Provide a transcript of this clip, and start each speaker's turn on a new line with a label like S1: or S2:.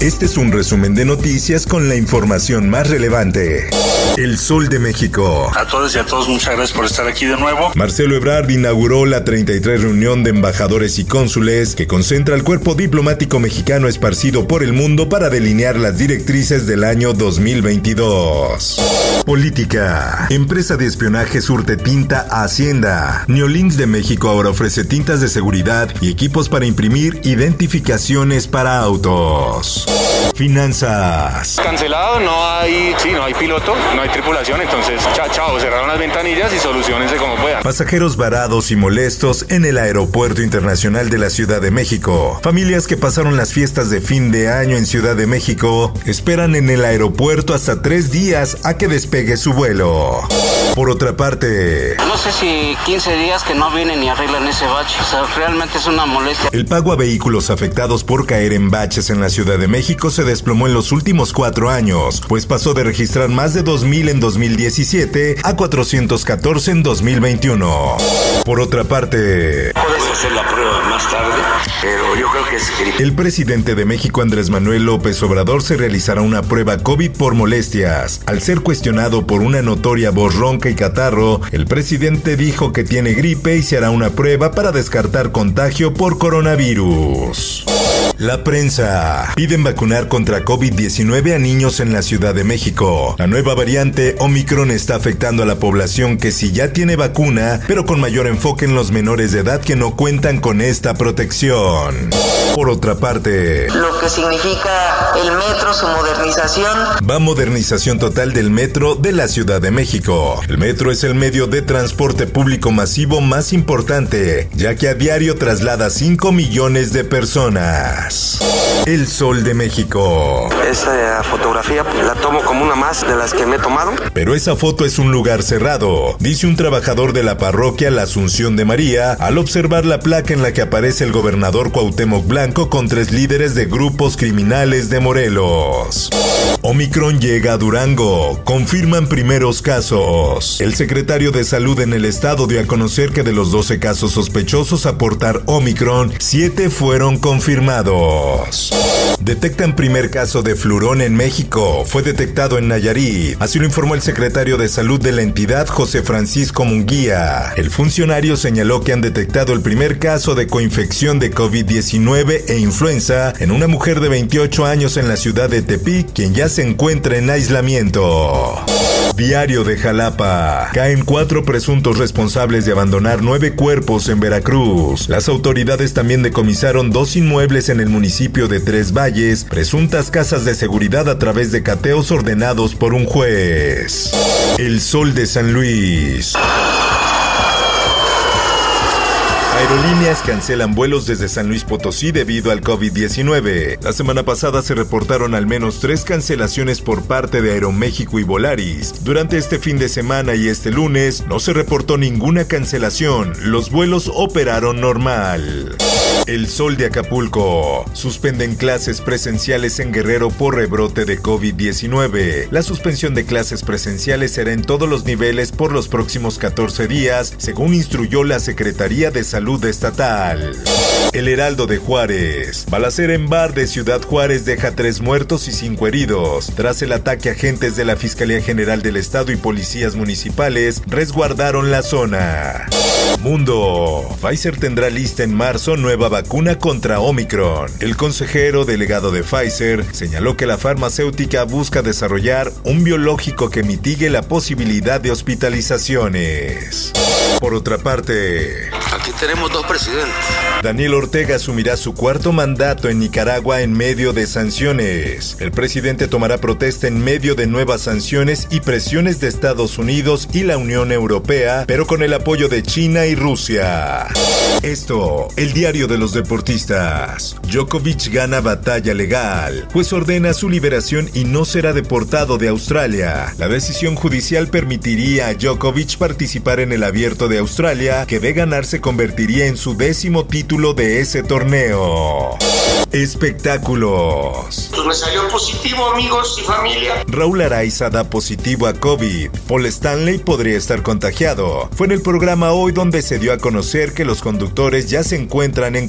S1: Este es un resumen de noticias con la información más relevante. El Sol de México.
S2: A todos y a todos, muchas gracias por estar aquí de nuevo.
S1: Marcelo Ebrard inauguró la 33 reunión de embajadores y cónsules que concentra el cuerpo diplomático mexicano esparcido por el mundo para delinear las directrices del año 2022. Política. Empresa de espionaje surte tinta a Hacienda. Neolinks de México ahora ofrece tintas de seguridad y equipos para imprimir identificaciones para autos. Finanzas.
S3: Cancelado, no hay, sí, no hay piloto, no hay tripulación, entonces chao, chao, cerraron las ventanillas y solucionense como puedan.
S1: Pasajeros varados y molestos en el Aeropuerto Internacional de la Ciudad de México. Familias que pasaron las fiestas de fin de año en Ciudad de México esperan en el aeropuerto hasta tres días a que despegue su vuelo. Por otra parte,
S4: No sé si 15 días que no vienen y arreglan ese bache. O sea, realmente es una molestia.
S1: el pago a vehículos afectados por caer en baches en la Ciudad de México se desplomó en los últimos cuatro años, pues pasó de registrar más de 2.000 en 2017 a 414 en 2021. Por otra parte,
S5: Puedes hacer la prueba más tarde, pero yo creo que es gripe.
S1: El presidente de México Andrés Manuel López Obrador se realizará una prueba COVID por molestias. Al ser cuestionado por una notoria voz ronca y catarro, el presidente dijo que tiene gripe y se hará una prueba para descartar contagio por coronavirus. La prensa. Piden vacunar contra COVID-19 a niños en la Ciudad de México. La nueva variante Omicron está afectando a la población que sí ya tiene vacuna, pero con mayor enfoque en los menores de edad que no cuentan con esta protección. Por otra parte,
S6: lo que significa el metro, su modernización.
S1: va modernización total del metro de la Ciudad de México. El metro es el medio de transporte público masivo más importante, ya que a diario traslada 5 millones de personas. El Sol de México.
S5: Esta fotografía la tomo como una más de las que me he tomado.
S1: Pero esa foto es un lugar cerrado, dice un trabajador de la parroquia La Asunción de María al observar la placa en la que aparece el gobernador Cuauhtémoc Blanco con tres líderes de grupos criminales de Morelos. Omicron llega a Durango, confirman primeros casos. El secretario de Salud en el estado dio a conocer que de los 12 casos sospechosos a portar Omicron, 7 fueron confirmados. Detectan primer caso de flurón en México. Fue detectado en Nayarit. Así lo informó el secretario de Salud de la entidad, José Francisco Munguía. El funcionario señaló que han detectado el primer caso de coinfección de COVID-19 e influenza en una mujer de 28 años en la ciudad de Tepic, quien ya se encuentra en aislamiento. Diario de Jalapa. Caen cuatro presuntos responsables de abandonar nueve cuerpos en Veracruz. Las autoridades también decomisaron dos inmuebles en el municipio de Tres Valles, presuntas casas de seguridad a través de cateos ordenados por un juez. El Sol de San Luis. Aerolíneas cancelan vuelos desde San Luis Potosí debido al COVID-19. La semana pasada se reportaron al menos tres cancelaciones por parte de Aeroméxico y Volaris. Durante este fin de semana y este lunes no se reportó ninguna cancelación. Los vuelos operaron normal. El Sol de Acapulco. Suspenden clases presenciales en Guerrero por rebrote de COVID-19. La suspensión de clases presenciales será en todos los niveles por los próximos 14 días, según instruyó la Secretaría de Salud Estatal. El Heraldo de Juárez. Balacera en bar de Ciudad Juárez deja tres muertos y cinco heridos. Tras el ataque, agentes de la Fiscalía General del Estado y policías municipales resguardaron la zona. Mundo. Pfizer tendrá lista en marzo nueva vacuna contra Omicron. El consejero delegado de Pfizer señaló que la farmacéutica busca desarrollar un biológico que mitigue la posibilidad de hospitalizaciones. Por otra parte,
S5: Aquí tenemos dos presidentes.
S1: Daniel Ortega asumirá su cuarto mandato en Nicaragua en medio de sanciones. El presidente tomará protesta en medio de nuevas sanciones y presiones de Estados Unidos y la Unión Europea, pero con el apoyo de China y Rusia. Esto, el diario de los deportistas. Djokovic gana batalla legal, pues ordena su liberación y no será deportado de Australia. La decisión judicial permitiría a Djokovic participar en el abierto de Australia, que de ganar se convertiría en su décimo título de ese torneo. Espectáculos.
S7: Pues me salió positivo, amigos y familia.
S1: Raúl Araiza da positivo a COVID. Paul Stanley podría estar contagiado. Fue en el programa hoy donde se dio a conocer que los conductores ya se encuentran en